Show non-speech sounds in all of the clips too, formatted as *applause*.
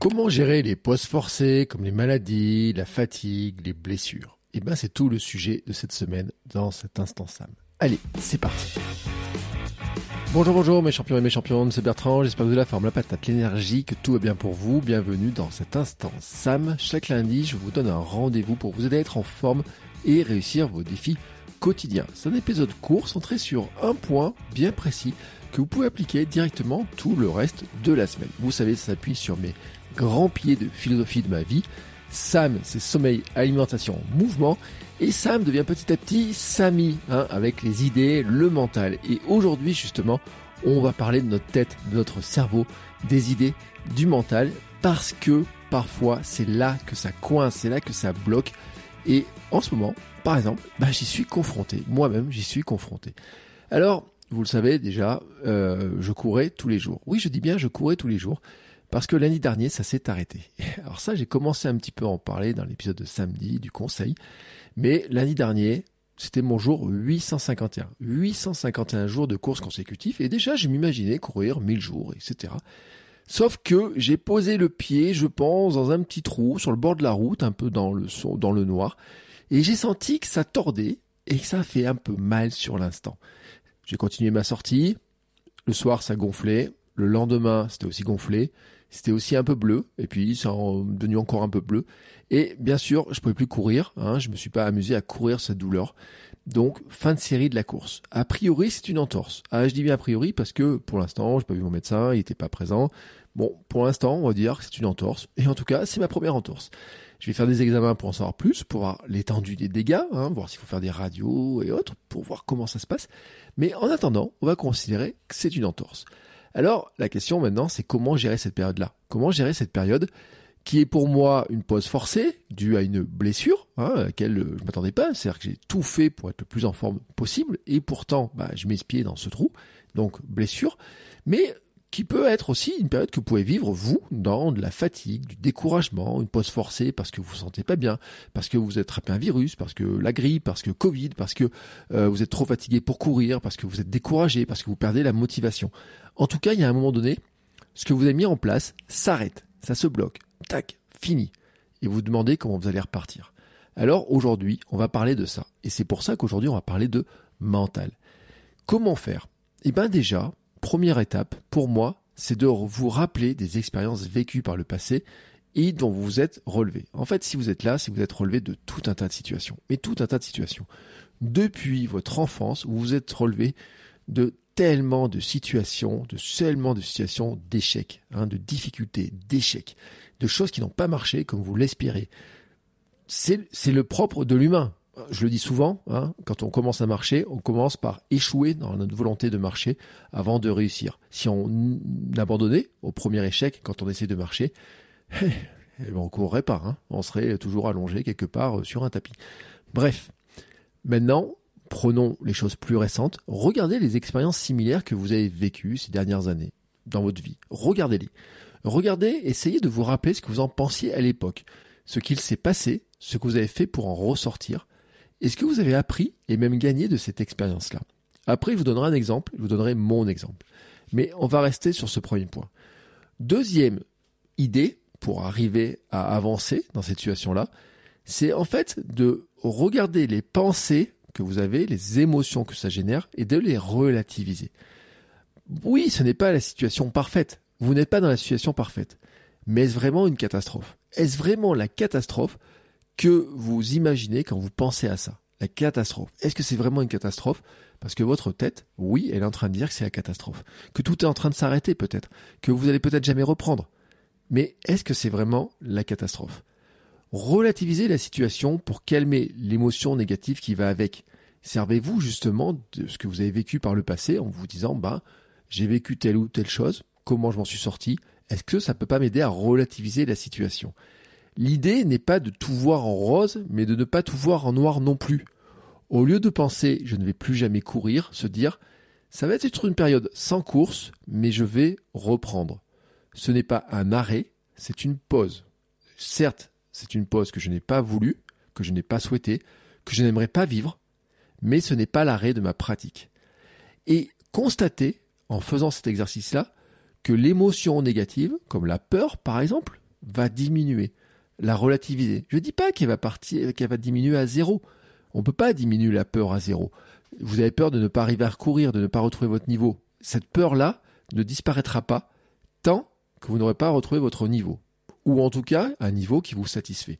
Comment gérer les pauses forcées comme les maladies, la fatigue, les blessures? Eh bien, c'est tout le sujet de cette semaine dans cet instant Sam. Allez, c'est parti Bonjour, bonjour mes champions et mes championnes, c'est Bertrand, j'espère que vous avez la forme, la patate, l'énergie, que tout va bien pour vous. Bienvenue dans cet instant Sam. Chaque lundi, je vous donne un rendez-vous pour vous aider à être en forme et réussir vos défis quotidiens. C'est un épisode court centré sur un point bien précis que vous pouvez appliquer directement tout le reste de la semaine. Vous savez, ça s'appuie sur mes grands pieds de philosophie de ma vie. Sam, c'est sommeil, alimentation, mouvement. Et Sam devient petit à petit Samy, hein, avec les idées, le mental. Et aujourd'hui, justement, on va parler de notre tête, de notre cerveau, des idées, du mental, parce que parfois, c'est là que ça coince, c'est là que ça bloque. Et en ce moment, par exemple, bah, j'y suis confronté. Moi-même, j'y suis confronté. Alors, vous le savez déjà, euh, je courais tous les jours. Oui, je dis bien, je courais tous les jours. Parce que l'année dernière, ça s'est arrêté. *laughs* Alors ça, j'ai commencé un petit peu à en parler dans l'épisode de samedi du conseil. Mais l'année dernière, c'était mon jour 851. 851 jours de course consécutifs. Et déjà, je m'imaginais courir 1000 jours, etc. Sauf que j'ai posé le pied, je pense, dans un petit trou sur le bord de la route, un peu dans le, dans le noir. Et j'ai senti que ça tordait et que ça fait un peu mal sur l'instant. J'ai continué ma sortie. Le soir, ça gonflait. Le lendemain, c'était aussi gonflé. C'était aussi un peu bleu, et puis ça est devenu encore un peu bleu. Et bien sûr, je pouvais plus courir, hein, je me suis pas amusé à courir cette douleur. Donc, fin de série de la course. A priori, c'est une entorse. Ah, je dis bien a priori parce que pour l'instant, j'ai pas vu mon médecin, il était pas présent. Bon, pour l'instant, on va dire que c'est une entorse. Et en tout cas, c'est ma première entorse. Je vais faire des examens pour en savoir plus, pour voir l'étendue des dégâts, hein, voir s'il faut faire des radios et autres, pour voir comment ça se passe. Mais en attendant, on va considérer que c'est une entorse. Alors, la question maintenant, c'est comment gérer cette période-là? Comment gérer cette période qui est pour moi une pause forcée, due à une blessure, hein, à laquelle je ne m'attendais pas, c'est-à-dire que j'ai tout fait pour être le plus en forme possible, et pourtant, bah, je m'espiais dans ce trou, donc blessure, mais qui peut être aussi une période que vous pouvez vivre, vous, dans de la fatigue, du découragement, une pause forcée parce que vous vous sentez pas bien, parce que vous êtes attrapé un virus, parce que la grippe, parce que Covid, parce que euh, vous êtes trop fatigué pour courir, parce que vous êtes découragé, parce que vous perdez la motivation. En tout cas, il y a un moment donné, ce que vous avez mis en place s'arrête, ça se bloque, tac, fini. Et vous demandez comment vous allez repartir. Alors aujourd'hui, on va parler de ça. Et c'est pour ça qu'aujourd'hui, on va parler de mental. Comment faire? Eh bien déjà, première étape, pour moi, c'est de vous rappeler des expériences vécues par le passé et dont vous vous êtes relevé. En fait, si vous êtes là, si vous êtes relevé de tout un tas de situations, mais tout un tas de situations. Depuis votre enfance, vous vous êtes relevé de tellement de situations, de tellement de situations d'échecs, hein, de difficultés, d'échecs, de choses qui n'ont pas marché comme vous l'espérez. C'est le propre de l'humain je le dis souvent, hein, quand on commence à marcher, on commence par échouer dans notre volonté de marcher avant de réussir. Si on abandonnait au premier échec quand on essaie de marcher, eh, *laughs* eh ben on courrait pas, hein. on serait toujours allongé quelque part euh, sur un tapis. Bref, maintenant, prenons les choses plus récentes, regardez les expériences similaires que vous avez vécues ces dernières années dans votre vie. Regardez-les. Regardez, essayez de vous rappeler ce que vous en pensiez à l'époque, ce qu'il s'est passé, ce que vous avez fait pour en ressortir, est-ce que vous avez appris et même gagné de cette expérience-là? Après, je vous donnerai un exemple, je vous donnerai mon exemple. Mais on va rester sur ce premier point. Deuxième idée pour arriver à avancer dans cette situation-là, c'est en fait de regarder les pensées que vous avez, les émotions que ça génère et de les relativiser. Oui, ce n'est pas la situation parfaite. Vous n'êtes pas dans la situation parfaite. Mais est-ce vraiment une catastrophe? Est-ce vraiment la catastrophe que vous imaginez quand vous pensez à ça La catastrophe. Est-ce que c'est vraiment une catastrophe? Parce que votre tête, oui, elle est en train de dire que c'est la catastrophe. Que tout est en train de s'arrêter peut-être. Que vous allez peut-être jamais reprendre. Mais est-ce que c'est vraiment la catastrophe? Relativiser la situation pour calmer l'émotion négative qui va avec. Servez-vous justement de ce que vous avez vécu par le passé en vous disant, bah, j'ai vécu telle ou telle chose, comment je m'en suis sorti, est-ce que ça peut pas m'aider à relativiser la situation? L'idée n'est pas de tout voir en rose, mais de ne pas tout voir en noir non plus. Au lieu de penser je ne vais plus jamais courir, se dire ça va être une période sans course, mais je vais reprendre. Ce n'est pas un arrêt, c'est une pause. Certes, c'est une pause que je n'ai pas voulu, que je n'ai pas souhaité, que je n'aimerais pas vivre, mais ce n'est pas l'arrêt de ma pratique. Et constater, en faisant cet exercice-là, que l'émotion négative, comme la peur par exemple, va diminuer, la relativiser. Je ne dis pas qu'elle va diminuer à zéro. On ne peut pas diminuer la peur à zéro. Vous avez peur de ne pas arriver à recourir, de ne pas retrouver votre niveau. Cette peur-là ne disparaîtra pas tant que vous n'aurez pas retrouvé votre niveau. Ou en tout cas, un niveau qui vous satisfait.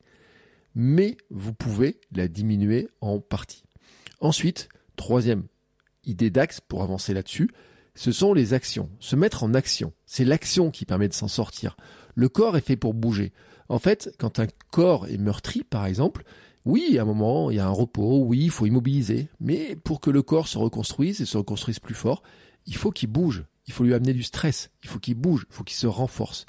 Mais vous pouvez la diminuer en partie. Ensuite, troisième idée d'axe pour avancer là-dessus, ce sont les actions. Se mettre en action. C'est l'action qui permet de s'en sortir. Le corps est fait pour bouger. En fait, quand un corps est meurtri, par exemple, oui, à un moment, il y a un repos, oui, il faut immobiliser. Mais pour que le corps se reconstruise et se reconstruise plus fort, il faut qu'il bouge. Il faut lui amener du stress. Il faut qu'il bouge. Il faut qu'il se renforce.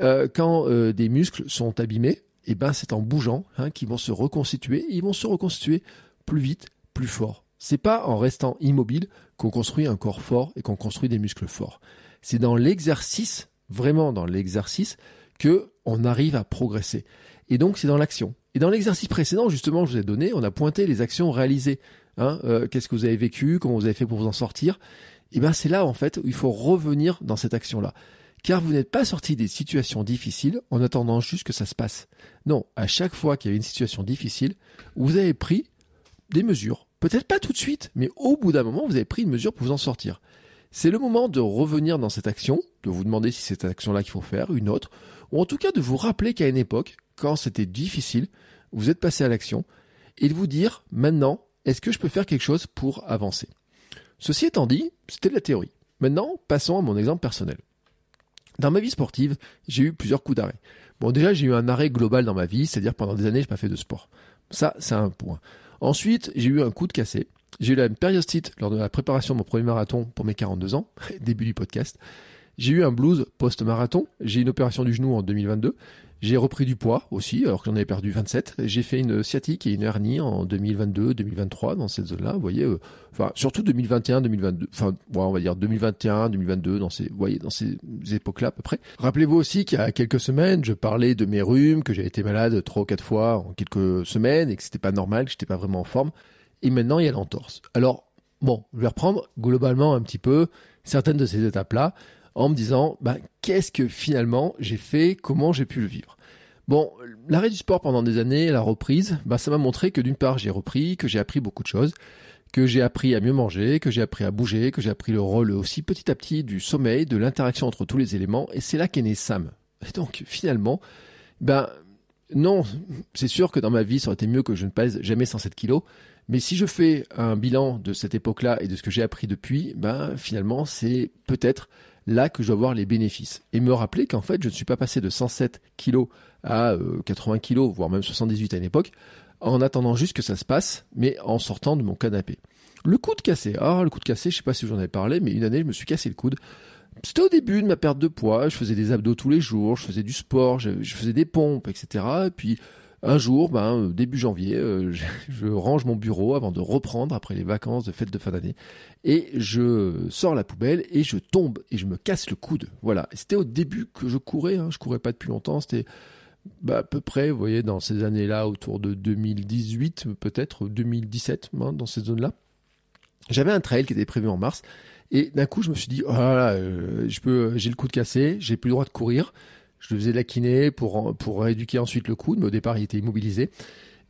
Euh, quand euh, des muscles sont abîmés, eh ben, c'est en bougeant hein, qu'ils vont se reconstituer. ils vont se reconstituer plus vite, plus fort. C'est pas en restant immobile qu'on construit un corps fort et qu'on construit des muscles forts. C'est dans l'exercice, vraiment dans l'exercice, que on arrive à progresser. Et donc c'est dans l'action. Et dans l'exercice précédent, justement, je vous ai donné, on a pointé les actions réalisées. Hein, euh, Qu'est-ce que vous avez vécu, comment vous avez fait pour vous en sortir. Et bien c'est là en fait où il faut revenir dans cette action-là. Car vous n'êtes pas sorti des situations difficiles en attendant juste que ça se passe. Non, à chaque fois qu'il y a une situation difficile, vous avez pris des mesures. Peut-être pas tout de suite, mais au bout d'un moment, vous avez pris une mesure pour vous en sortir. C'est le moment de revenir dans cette action, de vous demander si c'est cette action-là qu'il faut faire, une autre, ou en tout cas de vous rappeler qu'à une époque, quand c'était difficile, vous êtes passé à l'action, et de vous dire maintenant, est-ce que je peux faire quelque chose pour avancer? Ceci étant dit, c'était de la théorie. Maintenant, passons à mon exemple personnel. Dans ma vie sportive, j'ai eu plusieurs coups d'arrêt. Bon, déjà, j'ai eu un arrêt global dans ma vie, c'est-à-dire pendant des années, je n'ai pas fait de sport. Ça, c'est un point. Ensuite, j'ai eu un coup de cassé. J'ai eu la périostite lors de la préparation de mon premier marathon pour mes 42 ans, *laughs* début du podcast. J'ai eu un blues post-marathon. J'ai eu une opération du genou en 2022. J'ai repris du poids aussi, alors que j'en avais perdu 27. J'ai fait une sciatique et une hernie en 2022, 2023 dans cette zone-là. Vous voyez, euh, enfin surtout 2021, 2022. Enfin, on va dire 2021, 2022 dans ces, vous voyez, dans ces époques-là à peu près. Rappelez-vous aussi qu'il y a quelques semaines, je parlais de mes rhumes, que j'ai été malade trois ou quatre fois en quelques semaines et que c'était pas normal, que j'étais pas vraiment en forme. Et maintenant, il y a l'entorse. Alors, bon, je vais reprendre globalement un petit peu certaines de ces étapes-là en me disant bah, qu'est-ce que finalement j'ai fait, comment j'ai pu le vivre? Bon, l'arrêt du sport pendant des années, la reprise, bah, ça m'a montré que d'une part j'ai repris, que j'ai appris beaucoup de choses, que j'ai appris à mieux manger, que j'ai appris à bouger, que j'ai appris le rôle aussi petit à petit du sommeil, de l'interaction entre tous les éléments, et c'est là qu'est né Sam. Et donc finalement, ben non, c'est sûr que dans ma vie ça aurait été mieux que je ne pèse jamais 107 kilos, mais si je fais un bilan de cette époque-là et de ce que j'ai appris depuis, ben finalement c'est peut-être là que je dois voir les bénéfices. Et me rappeler qu'en fait, je ne suis pas passé de 107 kilos à 80 euh, kilos, voire même 78 à une époque, en attendant juste que ça se passe, mais en sortant de mon canapé. Le coude cassé. Ah, le coude cassé, je sais pas si j'en avais parlé, mais une année, je me suis cassé le coude. C'était au début de ma perte de poids, je faisais des abdos tous les jours, je faisais du sport, je, je faisais des pompes, etc. Et puis, un jour, ben, euh, début janvier, euh, *laughs* je, range mon bureau avant de reprendre après les vacances de fête de fin d'année. Et je sors la poubelle et je tombe et je me casse le coude. Voilà. C'était au début que je courais. Hein. Je courais pas depuis longtemps. C'était bah, à peu près, vous voyez, dans ces années-là, autour de 2018, peut-être 2017, hein, dans cette zone-là. J'avais un trail qui était prévu en mars. Et d'un coup, je me suis dit, oh euh, j'ai le coude cassé, j'ai plus le droit de courir je faisais de la kiné pour, pour rééduquer ensuite le coude, mais au départ, il était immobilisé.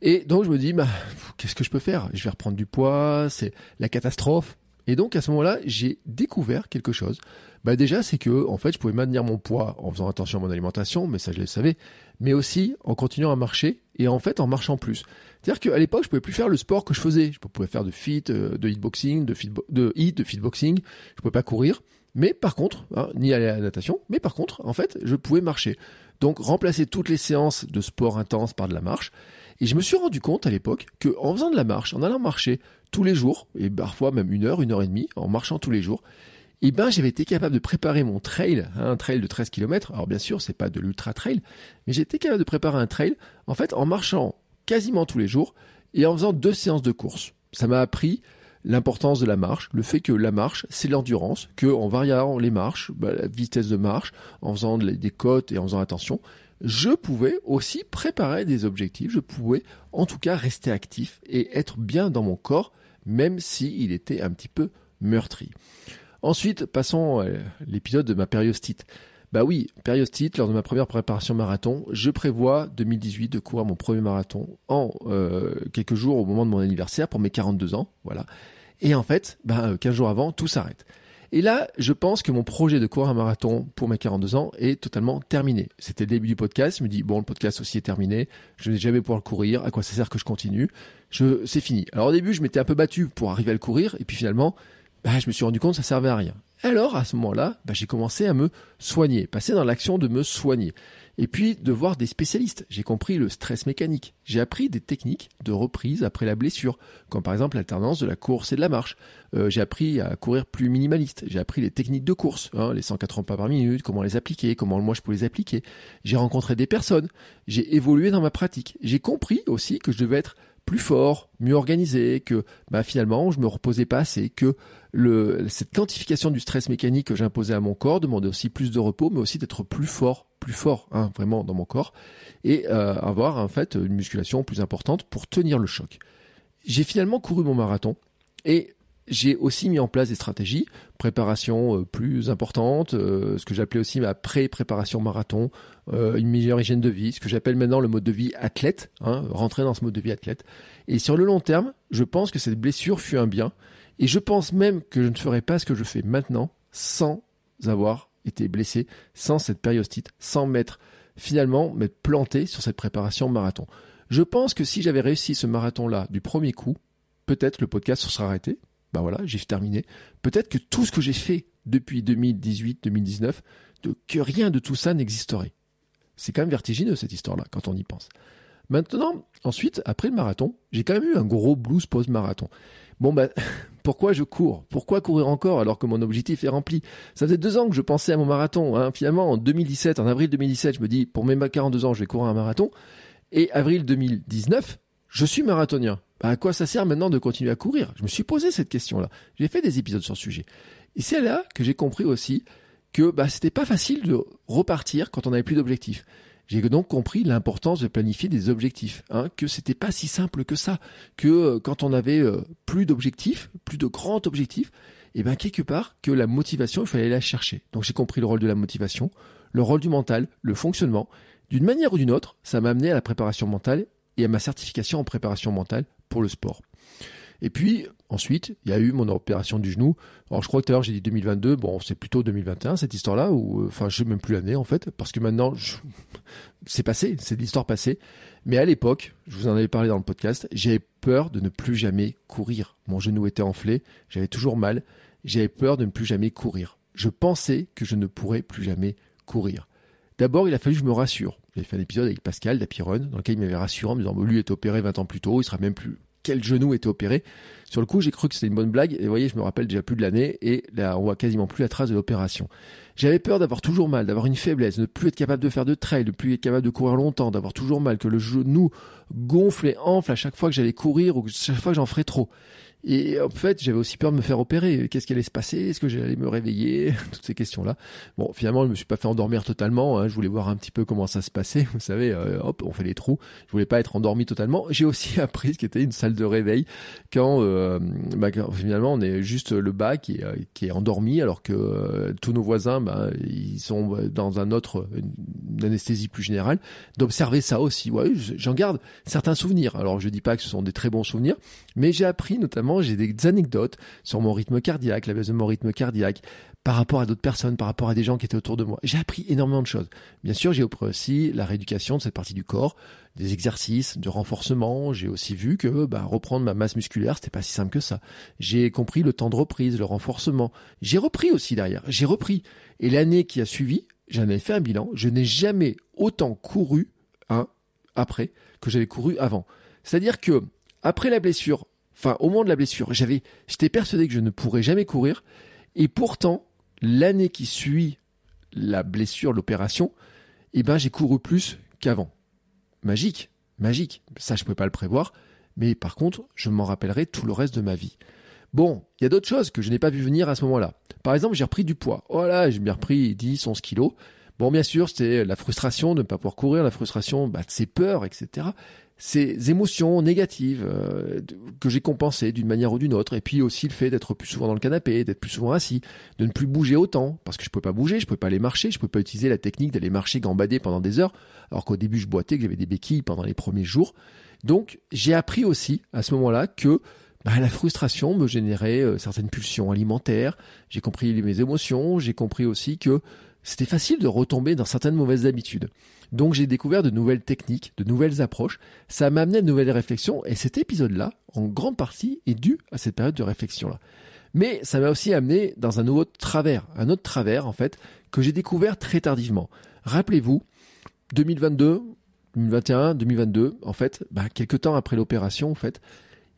Et donc, je me dis, bah, qu'est-ce que je peux faire? Je vais reprendre du poids, c'est la catastrophe. Et donc, à ce moment-là, j'ai découvert quelque chose. Bah, déjà, c'est que, en fait, je pouvais maintenir mon poids en faisant attention à mon alimentation, mais ça, je le savais, mais aussi en continuant à marcher et en fait, en marchant plus. C'est-à-dire qu'à l'époque, je pouvais plus faire le sport que je faisais. Je pouvais faire de fit, euh, de hitboxing, de fit, de hit, de fitboxing. Je pouvais pas courir. Mais par contre, hein, ni aller à la natation, mais par contre, en fait, je pouvais marcher. Donc remplacer toutes les séances de sport intense par de la marche. Et je me suis rendu compte à l'époque que en faisant de la marche, en allant marcher tous les jours, et parfois même une heure, une heure et demie, en marchant tous les jours, eh ben j'avais été capable de préparer mon trail, hein, un trail de 13 km. Alors bien sûr, c'est pas de l'ultra trail, mais j'étais capable de préparer un trail en fait en marchant quasiment tous les jours et en faisant deux séances de course. Ça m'a appris l'importance de la marche, le fait que la marche, c'est l'endurance, que en variant les marches, bah, la vitesse de marche, en faisant des côtes et en faisant attention, je pouvais aussi préparer des objectifs, je pouvais en tout cas rester actif et être bien dans mon corps, même s'il était un petit peu meurtri. Ensuite, passons à l'épisode de ma périostite. Bah oui, périostite, lors de ma première préparation marathon, je prévois 2018 de courir mon premier marathon en euh, quelques jours au moment de mon anniversaire pour mes 42 ans, voilà. Et en fait, bah, 15 jours avant, tout s'arrête. Et là, je pense que mon projet de courir un marathon pour mes 42 ans est totalement terminé. C'était le début du podcast. Je me dis, bon, le podcast aussi est terminé. Je n'ai jamais pouvoir le courir. À quoi ça sert que je continue? C'est fini. Alors au début, je m'étais un peu battu pour arriver à le courir. Et puis finalement, bah, je me suis rendu compte que ça servait à rien. Alors à ce moment-là, bah, j'ai commencé à me soigner, passer dans l'action de me soigner. Et puis de voir des spécialistes. J'ai compris le stress mécanique. J'ai appris des techniques de reprise après la blessure, comme par exemple l'alternance de la course et de la marche. Euh, j'ai appris à courir plus minimaliste. J'ai appris les techniques de course, hein, les 180 pas par minute, comment les appliquer, comment moi je peux les appliquer. J'ai rencontré des personnes. J'ai évolué dans ma pratique. J'ai compris aussi que je devais être plus fort, mieux organisé, que bah, finalement je me reposais pas assez, que le, cette quantification du stress mécanique que j'imposais à mon corps demandait aussi plus de repos, mais aussi d'être plus fort, plus fort hein, vraiment dans mon corps, et euh, avoir en fait une musculation plus importante pour tenir le choc. J'ai finalement couru mon marathon et j'ai aussi mis en place des stratégies, préparation euh, plus importante, euh, ce que j'appelais aussi ma pré-préparation marathon, euh, une meilleure hygiène de vie, ce que j'appelle maintenant le mode de vie athlète, hein, rentrer dans ce mode de vie athlète. Et sur le long terme, je pense que cette blessure fut un bien, et je pense même que je ne ferais pas ce que je fais maintenant sans avoir été blessé, sans cette périostite, sans m'être finalement m'être planté sur cette préparation marathon. Je pense que si j'avais réussi ce marathon-là du premier coup, peut-être le podcast se serait arrêté, bah voilà, j'ai terminé. Peut-être que tout ce que j'ai fait depuis 2018, 2019, de, que rien de tout ça n'existerait. C'est quand même vertigineux cette histoire-là quand on y pense. Maintenant, ensuite, après le marathon, j'ai quand même eu un gros blues post-marathon. Bon ben, *laughs* pourquoi je cours? Pourquoi courir encore alors que mon objectif est rempli? Ça faisait deux ans que je pensais à mon marathon. Hein. Finalement, en 2017, en avril 2017, je me dis, pour mes 42 ans, je vais courir un marathon. Et avril 2019, je suis marathonien. Bah, à quoi ça sert maintenant de continuer à courir? Je me suis posé cette question-là. J'ai fait des épisodes sur le sujet. Et c'est là que j'ai compris aussi que bah, c'était pas facile de repartir quand on n'avait plus d'objectifs. J'ai donc compris l'importance de planifier des objectifs, hein, que c'était pas si simple que ça, que euh, quand on avait euh, plus d'objectifs, plus de grands objectifs, et eh ben quelque part que la motivation, il fallait la chercher. Donc j'ai compris le rôle de la motivation, le rôle du mental, le fonctionnement. D'une manière ou d'une autre, ça m'a amené à la préparation mentale et à ma certification en préparation mentale pour le sport. Et puis ensuite, il y a eu mon opération du genou. Alors je crois que tout à l'heure j'ai dit 2022, bon c'est plutôt 2021 cette histoire-là, ou euh, enfin je sais même plus l'année en fait, parce que maintenant *laughs* c'est passé, c'est de l'histoire passée. Mais à l'époque, je vous en avais parlé dans le podcast, j'avais peur de ne plus jamais courir. Mon genou était enflé, j'avais toujours mal, j'avais peur de ne plus jamais courir. Je pensais que je ne pourrais plus jamais courir. D'abord, il a fallu que je me rassure. J'ai fait un épisode avec Pascal d'Apiron, dans lequel il m'avait rassuré en me disant, lui est opéré 20 ans plus tôt, il sera même plus quel genou était opéré. Sur le coup, j'ai cru que c'était une bonne blague, et vous voyez, je me rappelle déjà plus de l'année, et là, on voit quasiment plus la trace de l'opération. J'avais peur d'avoir toujours mal, d'avoir une faiblesse, de ne plus être capable de faire de trail, de ne plus être capable de courir longtemps, d'avoir toujours mal, que le genou gonfle et enfle à chaque fois que j'allais courir ou à chaque fois que j'en ferais trop. Et en fait, j'avais aussi peur de me faire opérer. Qu'est-ce qui allait se passer? Est-ce que j'allais me réveiller? *laughs* Toutes ces questions-là. Bon, finalement, je me suis pas fait endormir totalement. Hein. Je voulais voir un petit peu comment ça se passait. *laughs* Vous savez, euh, hop, on fait les trous. Je voulais pas être endormi totalement. J'ai aussi *laughs* appris ce qui était une salle de réveil quand, euh, bah, finalement on est juste le bas qui est, qui est endormi alors que euh, tous nos voisins, bah, ils sont dans un autre une anesthésie plus générale. D'observer ça aussi. Ouais, j'en garde certains souvenirs. Alors je dis pas que ce sont des très bons souvenirs, mais j'ai appris notamment j'ai des anecdotes sur mon rythme cardiaque, la baisse de mon rythme cardiaque, par rapport à d'autres personnes, par rapport à des gens qui étaient autour de moi. J'ai appris énormément de choses. Bien sûr, j'ai appris aussi la rééducation de cette partie du corps, des exercices de renforcement. J'ai aussi vu que bah, reprendre ma masse musculaire, c'était pas si simple que ça. J'ai compris le temps de reprise, le renforcement. J'ai repris aussi derrière. J'ai repris. Et l'année qui a suivi, j'en ai fait un bilan. Je n'ai jamais autant couru après que j'avais couru avant. C'est-à-dire que après la blessure, enfin au moment de la blessure, j'avais, j'étais persuadé que je ne pourrais jamais courir, et pourtant l'année qui suit la blessure, l'opération, eh ben j'ai couru plus qu'avant. Magique, magique. Ça je pouvais pas le prévoir, mais par contre je m'en rappellerai tout le reste de ma vie. Bon, il y a d'autres choses que je n'ai pas vu venir à ce moment-là. Par exemple, j'ai repris du poids. Oh j'ai bien repris 10, 11 kilos. Bon, bien sûr, c'était la frustration de ne pas pouvoir courir, la frustration bah, de ses peurs, etc. Ces émotions négatives euh, que j'ai compensées d'une manière ou d'une autre, et puis aussi le fait d'être plus souvent dans le canapé, d'être plus souvent assis, de ne plus bouger autant, parce que je pouvais pas bouger, je pouvais pas aller marcher, je pouvais pas utiliser la technique d'aller marcher gambader pendant des heures, alors qu'au début je boitais, que j'avais des béquilles pendant les premiers jours. Donc j'ai appris aussi à ce moment-là que bah, la frustration me générait euh, certaines pulsions alimentaires, j'ai compris mes émotions, j'ai compris aussi que c'était facile de retomber dans certaines mauvaises habitudes. Donc j'ai découvert de nouvelles techniques, de nouvelles approches, ça m'a amené à de nouvelles réflexions, et cet épisode-là, en grande partie, est dû à cette période de réflexion-là. Mais ça m'a aussi amené dans un autre travers, un autre travers en fait, que j'ai découvert très tardivement. Rappelez-vous, 2022, 2021, 2022, en fait, bah, quelques temps après l'opération, en fait,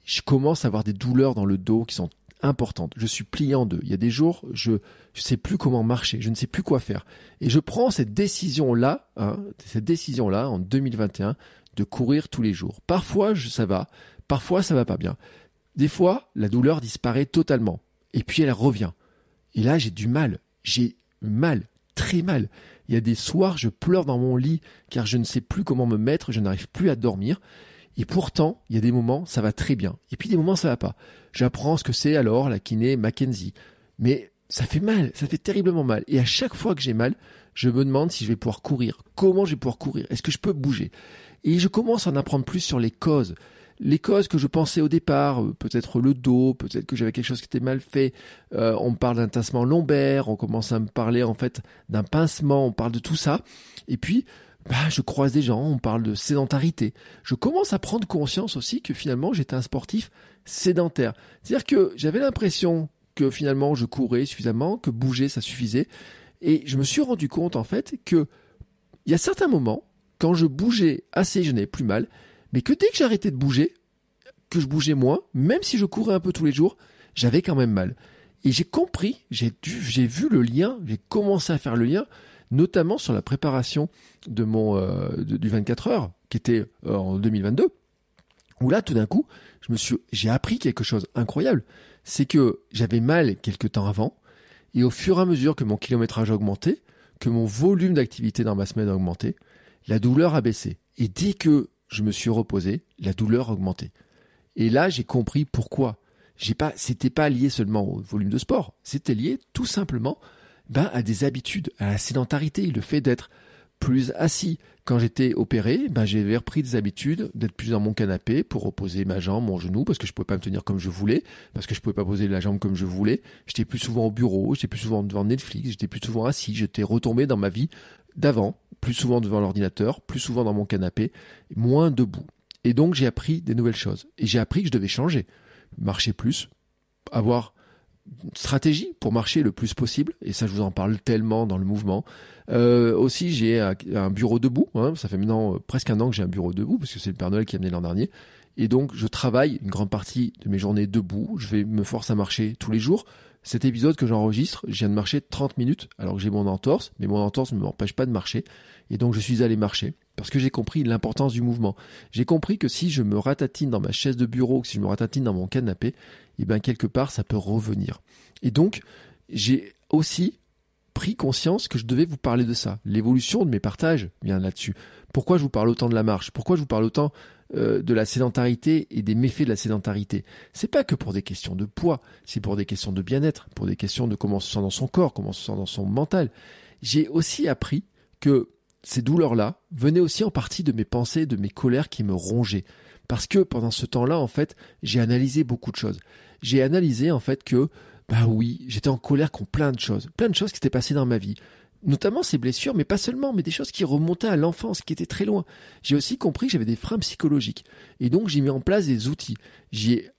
je commence à avoir des douleurs dans le dos qui sont importante. Je suis plié en deux. Il y a des jours, je ne sais plus comment marcher, je ne sais plus quoi faire. Et je prends cette décision-là, hein, cette décision-là en 2021, de courir tous les jours. Parfois, je, ça va, parfois, ça va pas bien. Des fois, la douleur disparaît totalement. Et puis, elle revient. Et là, j'ai du mal. J'ai mal, très mal. Il y a des soirs, je pleure dans mon lit car je ne sais plus comment me mettre, je n'arrive plus à dormir. Et pourtant, il y a des moments, ça va très bien. Et puis des moments, ça va pas. J'apprends ce que c'est alors la kiné Mackenzie. Mais ça fait mal, ça fait terriblement mal. Et à chaque fois que j'ai mal, je me demande si je vais pouvoir courir. Comment je vais pouvoir courir? Est-ce que je peux bouger? Et je commence à en apprendre plus sur les causes. Les causes que je pensais au départ, euh, peut-être le dos, peut-être que j'avais quelque chose qui était mal fait. Euh, on parle d'un tassement lombaire, on commence à me parler en fait d'un pincement, on parle de tout ça. Et puis, bah, je croise des gens, on parle de sédentarité. Je commence à prendre conscience aussi que finalement j'étais un sportif sédentaire. C'est-à-dire que j'avais l'impression que finalement je courais suffisamment, que bouger ça suffisait. Et je me suis rendu compte en fait que il y a certains moments, quand je bougeais assez, je n'avais plus mal, mais que dès que j'arrêtais de bouger, que je bougeais moins, même si je courais un peu tous les jours, j'avais quand même mal. Et j'ai compris, j'ai vu le lien, j'ai commencé à faire le lien notamment sur la préparation de mon euh, du 24 heures qui était euh, en 2022 où là tout d'un coup j'ai appris quelque chose incroyable c'est que j'avais mal quelque temps avant et au fur et à mesure que mon kilométrage a augmenté que mon volume d'activité dans ma semaine a augmenté la douleur a baissé. Et dès que je me suis reposé la douleur a augmenté et là j'ai compris pourquoi. J'ai pas c'était pas lié seulement au volume de sport. C'était lié tout simplement ben, à des habitudes, à la sédentarité, le fait d'être plus assis. Quand j'étais opéré, ben, j'avais repris des habitudes d'être plus dans mon canapé pour reposer ma jambe, mon genou, parce que je pouvais pas me tenir comme je voulais, parce que je pouvais pas poser la jambe comme je voulais. J'étais plus souvent au bureau, j'étais plus souvent devant Netflix, j'étais plus souvent assis, j'étais retombé dans ma vie d'avant, plus souvent devant l'ordinateur, plus souvent dans mon canapé, moins debout. Et donc j'ai appris des nouvelles choses. Et j'ai appris que je devais changer. Marcher plus, avoir stratégie pour marcher le plus possible, et ça je vous en parle tellement dans le mouvement. Euh, aussi j'ai un, bureau debout, hein, ça fait maintenant euh, presque un an que j'ai un bureau debout, parce que c'est le Père Noël qui a amené l'an dernier, et donc je travaille une grande partie de mes journées debout, je vais me forcer à marcher tous les jours. Cet épisode que j'enregistre, je viens de marcher 30 minutes alors que j'ai mon entorse, mais mon entorse ne m'empêche pas de marcher, et donc je suis allé marcher parce que j'ai compris l'importance du mouvement. J'ai compris que si je me ratatine dans ma chaise de bureau, que si je me ratatine dans mon canapé, eh bien quelque part ça peut revenir. Et donc j'ai aussi pris conscience que je devais vous parler de ça. L'évolution de mes partages vient là-dessus. Pourquoi je vous parle autant de la marche? Pourquoi je vous parle autant euh, de la sédentarité et des méfaits de la sédentarité? C'est pas que pour des questions de poids, c'est pour des questions de bien-être, pour des questions de comment on se sent dans son corps, comment on se sent dans son mental. J'ai aussi appris que ces douleurs-là venaient aussi en partie de mes pensées, de mes colères qui me rongeaient. Parce que pendant ce temps-là, en fait, j'ai analysé beaucoup de choses. J'ai analysé, en fait, que, bah oui, j'étais en colère contre plein de choses. Plein de choses qui étaient passées dans ma vie. Notamment ces blessures, mais pas seulement, mais des choses qui remontaient à l'enfance, qui étaient très loin. J'ai aussi compris que j'avais des freins psychologiques. Et donc, j'ai mis en place des outils. J'ai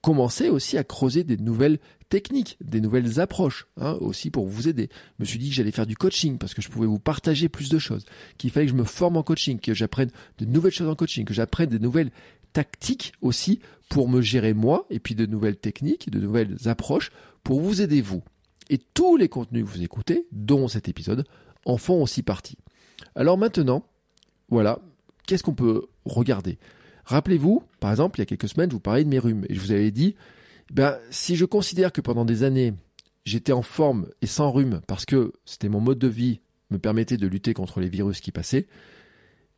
commencé aussi à creuser des nouvelles techniques, des nouvelles approches, hein, aussi pour vous aider. Je me suis dit que j'allais faire du coaching parce que je pouvais vous partager plus de choses, qu'il fallait que je me forme en coaching, que j'apprenne de nouvelles choses en coaching, que j'apprenne des nouvelles tactiques aussi pour me gérer moi, et puis de nouvelles techniques, de nouvelles approches pour vous aider vous. Et tous les contenus que vous écoutez, dont cet épisode, en font aussi partie. Alors maintenant, voilà, qu'est-ce qu'on peut regarder? Rappelez-vous, par exemple, il y a quelques semaines, je vous parlais de mes rhumes, et je vous avais dit, ben, si je considère que pendant des années, j'étais en forme et sans rhume, parce que c'était mon mode de vie, me permettait de lutter contre les virus qui passaient,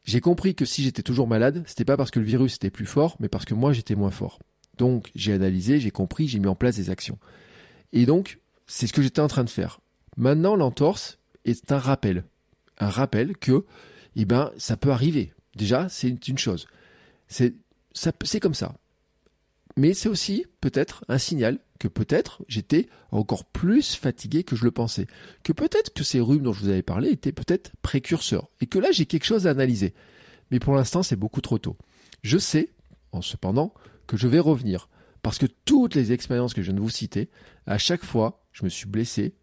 j'ai compris que si j'étais toujours malade, c'était pas parce que le virus était plus fort, mais parce que moi j'étais moins fort. Donc j'ai analysé, j'ai compris, j'ai mis en place des actions. Et donc, c'est ce que j'étais en train de faire. Maintenant, l'entorse est un rappel. Un rappel que, eh ben, ça peut arriver. Déjà, c'est une chose. C'est, c'est comme ça. Mais c'est aussi peut-être un signal que peut-être j'étais encore plus fatigué que je le pensais. Que peut-être que ces rhumes dont je vous avais parlé étaient peut-être précurseurs. Et que là, j'ai quelque chose à analyser. Mais pour l'instant, c'est beaucoup trop tôt. Je sais, en cependant, que je vais revenir. Parce que toutes les expériences que je viens de vous citer, à chaque fois, je me suis blessé,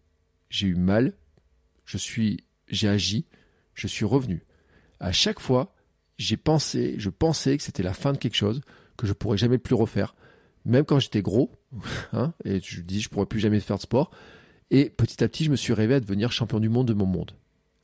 j'ai eu mal, je suis, j'ai agi, je suis revenu. À chaque fois, j'ai pensé, je pensais que c'était la fin de quelque chose, que je pourrais jamais plus refaire. Même quand j'étais gros, hein, et je dis je pourrais plus jamais faire de sport. Et petit à petit, je me suis rêvé à devenir champion du monde de mon monde.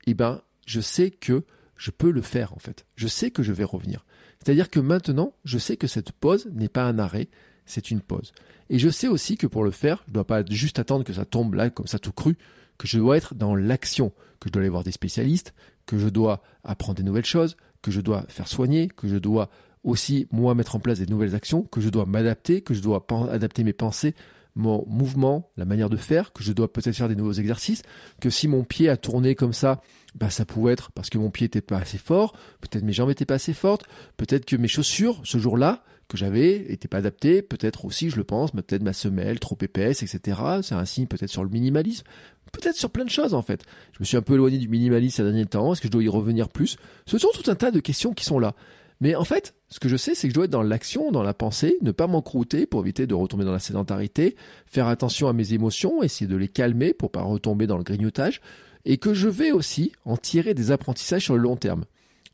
Eh ben, je sais que je peux le faire en fait. Je sais que je vais revenir. C'est-à-dire que maintenant, je sais que cette pause n'est pas un arrêt, c'est une pause. Et je sais aussi que pour le faire, je ne dois pas juste attendre que ça tombe là comme ça tout cru, que je dois être dans l'action, que je dois aller voir des spécialistes, que je dois apprendre des nouvelles choses, que je dois faire soigner, que je dois aussi moi mettre en place des nouvelles actions, que je dois m'adapter, que je dois adapter mes pensées, mon mouvement, la manière de faire, que je dois peut-être faire des nouveaux exercices, que si mon pied a tourné comme ça, bah ça pouvait être parce que mon pied n'était pas assez fort, peut-être mes jambes n'étaient pas assez fortes, peut-être que mes chaussures, ce jour-là, que j'avais, n'étaient pas adaptées, peut-être aussi, je le pense, peut-être ma semelle trop épaisse, etc. C'est un signe peut-être sur le minimalisme, peut-être sur plein de choses en fait. Je me suis un peu éloigné du minimalisme ces derniers temps, est-ce que je dois y revenir plus? Ce sont tout un tas de questions qui sont là. Mais en fait, ce que je sais, c'est que je dois être dans l'action, dans la pensée, ne pas m'encrouter pour éviter de retomber dans la sédentarité, faire attention à mes émotions, essayer de les calmer pour pas retomber dans le grignotage, et que je vais aussi en tirer des apprentissages sur le long terme.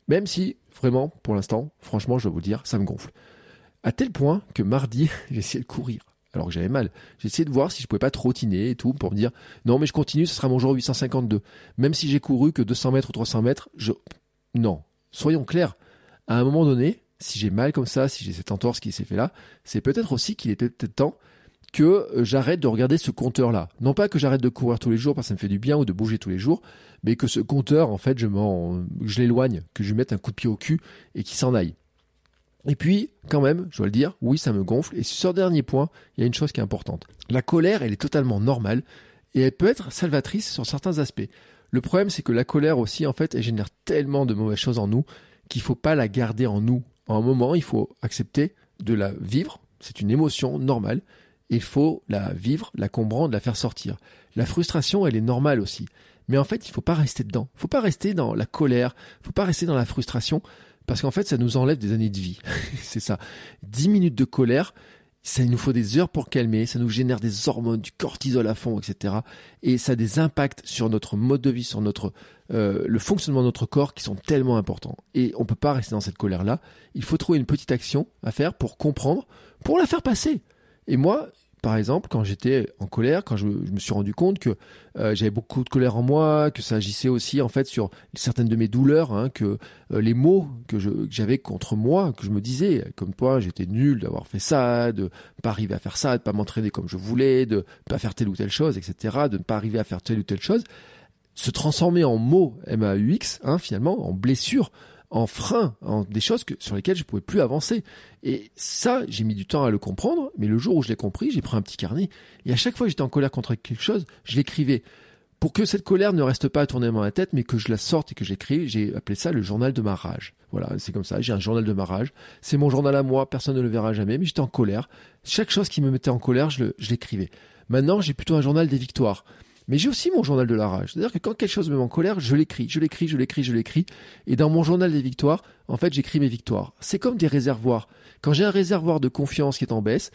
Même si, vraiment, pour l'instant, franchement, je dois vous dire, ça me gonfle. À tel point que mardi, *laughs* j'ai essayé de courir. Alors que j'avais mal. J'ai essayé de voir si je pouvais pas trottiner et tout pour me dire, non, mais je continue, ce sera mon jour 852. Même si j'ai couru que 200 mètres ou 300 mètres, je, non. Soyons clairs à un moment donné, si j'ai mal comme ça, si j'ai cette entorse qui s'est fait là, c'est peut-être aussi qu'il était peut-être temps que euh, j'arrête de regarder ce compteur-là. Non pas que j'arrête de courir tous les jours parce que ça me fait du bien ou de bouger tous les jours, mais que ce compteur, en fait, je m'en, je l'éloigne, que je lui mette un coup de pied au cul et qu'il s'en aille. Et puis, quand même, je dois le dire, oui, ça me gonfle. Et sur ce dernier point, il y a une chose qui est importante. La colère, elle est totalement normale et elle peut être salvatrice sur certains aspects. Le problème, c'est que la colère aussi, en fait, elle génère tellement de mauvaises choses en nous qu'il faut pas la garder en nous. En un moment, il faut accepter de la vivre. C'est une émotion normale. Il faut la vivre, la comprendre, la faire sortir. La frustration, elle est normale aussi. Mais en fait, il faut pas rester dedans. Il faut pas rester dans la colère. Il faut pas rester dans la frustration. Parce qu'en fait, ça nous enlève des années de vie. *laughs* c'est ça. Dix minutes de colère, ça nous faut des heures pour calmer, ça nous génère des hormones, du cortisol à fond, etc. Et ça a des impacts sur notre mode de vie, sur notre euh, le fonctionnement de notre corps qui sont tellement importants. Et on peut pas rester dans cette colère-là. Il faut trouver une petite action à faire pour comprendre, pour la faire passer. Et moi, par exemple, quand j'étais en colère, quand je, me suis rendu compte que euh, j'avais beaucoup de colère en moi, que ça agissait aussi en fait sur certaines de mes douleurs, hein, que euh, les mots que j'avais contre moi, que je me disais, comme toi, j'étais nul d'avoir fait ça, de pas arriver à faire ça, de pas m'entraîner comme je voulais, de pas faire telle ou telle chose, etc., de ne pas arriver à faire telle ou telle chose, se transformer en mots M-A-U-X, hein, finalement, en blessure, en frein, en des choses que, sur lesquelles je pouvais plus avancer. Et ça, j'ai mis du temps à le comprendre, mais le jour où je l'ai compris, j'ai pris un petit carnet, et à chaque fois que j'étais en colère contre quelque chose, je l'écrivais. Pour que cette colère ne reste pas à tourner dans ma tête, mais que je la sorte et que j'écrive, j'ai appelé ça le journal de ma rage. Voilà, c'est comme ça, j'ai un journal de ma rage. C'est mon journal à moi, personne ne le verra jamais, mais j'étais en colère. Chaque chose qui me mettait en colère, je l'écrivais. Maintenant, j'ai plutôt un journal des victoires. Mais j'ai aussi mon journal de la rage. C'est-à-dire que quand quelque chose me met en colère, je l'écris, je l'écris, je l'écris, je l'écris. Et dans mon journal des victoires, en fait, j'écris mes victoires. C'est comme des réservoirs. Quand j'ai un réservoir de confiance qui est en baisse,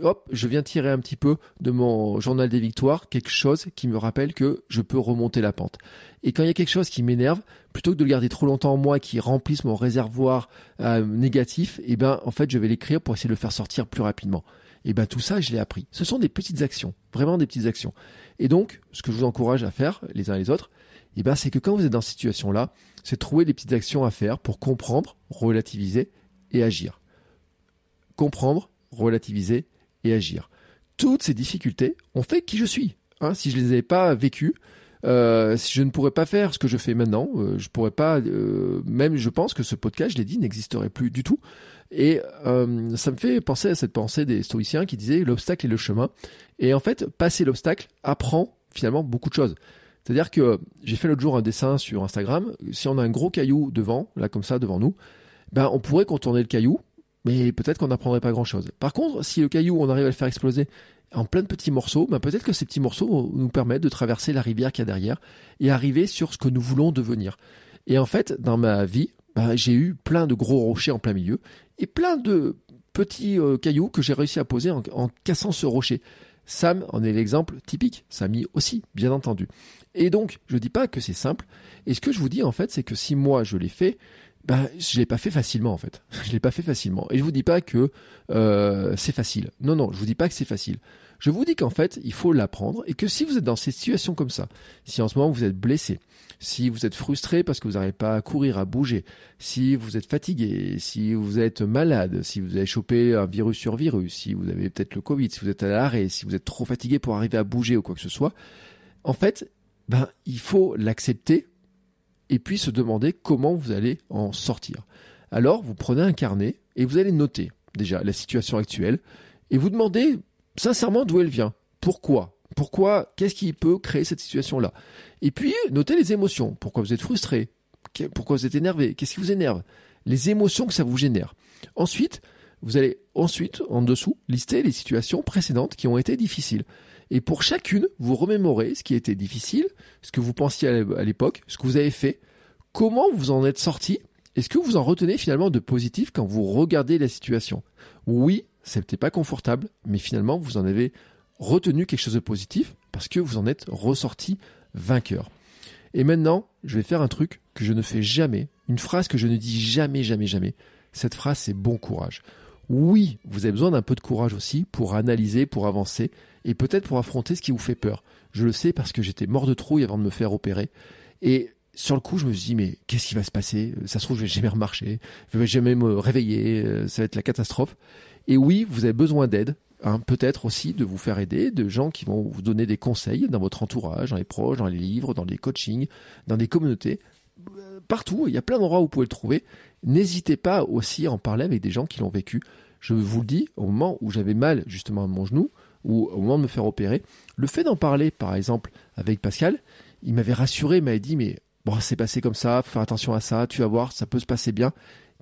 hop, je viens tirer un petit peu de mon journal des victoires quelque chose qui me rappelle que je peux remonter la pente. Et quand il y a quelque chose qui m'énerve, plutôt que de le garder trop longtemps en moi, qui remplisse mon réservoir euh, négatif, eh ben, en fait, je vais l'écrire pour essayer de le faire sortir plus rapidement. Et ben, tout ça, je l'ai appris. Ce sont des petites actions, vraiment des petites actions. Et donc, ce que je vous encourage à faire, les uns et les autres, eh ben, c'est que quand vous êtes dans cette situation-là, c'est trouver des petites actions à faire pour comprendre, relativiser et agir. Comprendre, relativiser et agir. Toutes ces difficultés ont fait qui je suis. Hein, si je les avais pas vécues, euh, je ne pourrais pas faire ce que je fais maintenant. Euh, je pourrais pas, euh, même je pense que ce podcast, je l'ai dit, n'existerait plus du tout. Et euh, ça me fait penser à cette pensée des stoïciens qui disaient l'obstacle est le chemin. Et en fait, passer l'obstacle apprend finalement beaucoup de choses. C'est-à-dire que j'ai fait l'autre jour un dessin sur Instagram. Si on a un gros caillou devant, là comme ça devant nous, ben on pourrait contourner le caillou, mais peut-être qu'on n'apprendrait pas grand-chose. Par contre, si le caillou on arrive à le faire exploser en plein de petits morceaux, ben peut-être que ces petits morceaux nous permettent de traverser la rivière qu'il y a derrière et arriver sur ce que nous voulons devenir. Et en fait, dans ma vie, ben, j'ai eu plein de gros rochers en plein milieu et plein de petits euh, cailloux que j'ai réussi à poser en, cassant ce rocher. Sam en est l'exemple typique, Samy aussi, bien entendu. Et donc, je dis pas que c'est simple, et ce que je vous dis en fait, c'est que si moi je l'ai fait, ben, je l'ai pas fait facilement en fait. *laughs* Je l'ai pas fait facilement. Et je vous dis pas que euh, c'est facile. Non, non, je vous dis pas que c'est facile. Je vous dis qu'en fait, il faut l'apprendre et que si vous êtes dans ces situations comme ça, si en ce moment vous êtes blessé, si vous êtes frustré parce que vous n'arrivez pas à courir, à bouger, si vous êtes fatigué, si vous êtes malade, si vous avez chopé un virus sur virus, si vous avez peut-être le Covid, si vous êtes à l'arrêt, si vous êtes trop fatigué pour arriver à bouger ou quoi que ce soit, en fait, ben, il faut l'accepter et puis se demander comment vous allez en sortir. Alors, vous prenez un carnet et vous allez noter déjà la situation actuelle et vous demandez sincèrement d'où elle vient? Pourquoi? Pourquoi? Qu'est-ce qui peut créer cette situation-là? Et puis, notez les émotions. Pourquoi vous êtes frustré? Pourquoi vous êtes énervé? Qu'est-ce qui vous énerve? Les émotions que ça vous génère. Ensuite, vous allez ensuite, en dessous, lister les situations précédentes qui ont été difficiles. Et pour chacune, vous remémorez ce qui était difficile, ce que vous pensiez à l'époque, ce que vous avez fait, comment vous en êtes sorti, est ce que vous en retenez finalement de positif quand vous regardez la situation? Oui, c'était pas confortable, mais finalement vous en avez retenu quelque chose de positif parce que vous en êtes ressorti vainqueur. Et maintenant, je vais faire un truc que je ne fais jamais, une phrase que je ne dis jamais, jamais, jamais. Cette phrase, c'est bon courage. Oui, vous avez besoin d'un peu de courage aussi pour analyser, pour avancer et peut-être pour affronter ce qui vous fait peur. Je le sais parce que j'étais mort de trouille avant de me faire opérer. Et sur le coup, je me suis dit, mais qu'est-ce qui va se passer? Ça se trouve, je vais jamais remarcher, je vais jamais me réveiller, euh, ça va être la catastrophe. Et oui, vous avez besoin d'aide, hein, peut-être aussi de vous faire aider, de gens qui vont vous donner des conseils dans votre entourage, dans les proches, dans les livres, dans les coachings, dans des communautés. Euh, partout, il y a plein d'endroits où vous pouvez le trouver. N'hésitez pas aussi à en parler avec des gens qui l'ont vécu. Je vous le dis, au moment où j'avais mal justement à mon genou, ou au moment de me faire opérer, le fait d'en parler, par exemple, avec Pascal, il m'avait rassuré, il m'avait dit, mais bon, c'est passé comme ça, faut faire attention à ça, tu vas voir, ça peut se passer bien.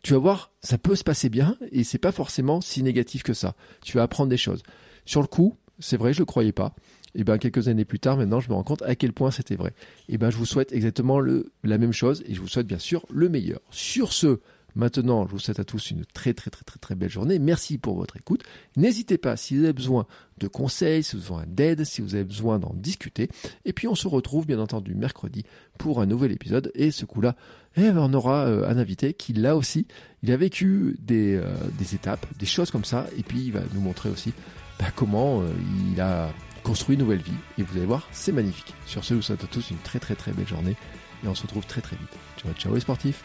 Tu vas voir, ça peut se passer bien, et c'est pas forcément si négatif que ça. Tu vas apprendre des choses. Sur le coup, c'est vrai, je le croyais pas. Et ben quelques années plus tard, maintenant, je me rends compte à quel point c'était vrai. Et ben je vous souhaite exactement la même chose, et je vous souhaite bien sûr le meilleur. Sur ce, Maintenant, je vous souhaite à tous une très très très très très belle journée. Merci pour votre écoute. N'hésitez pas si vous avez besoin de conseils, si vous avez besoin d'aide, si vous avez besoin d'en discuter. Et puis on se retrouve bien entendu mercredi pour un nouvel épisode. Et ce coup-là, eh ben, on aura euh, un invité qui là aussi, il a vécu des, euh, des, étapes, des choses comme ça. Et puis il va nous montrer aussi bah, comment euh, il a construit une nouvelle vie. Et vous allez voir, c'est magnifique. Sur ce, je vous souhaite à tous une très très très belle journée. Et on se retrouve très très vite. Ciao ciao les sportifs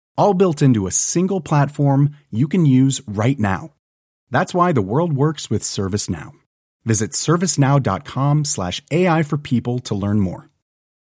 all built into a single platform you can use right now. That's why the world works with ServiceNow. Visit servicenow.com slash AI for people to learn more.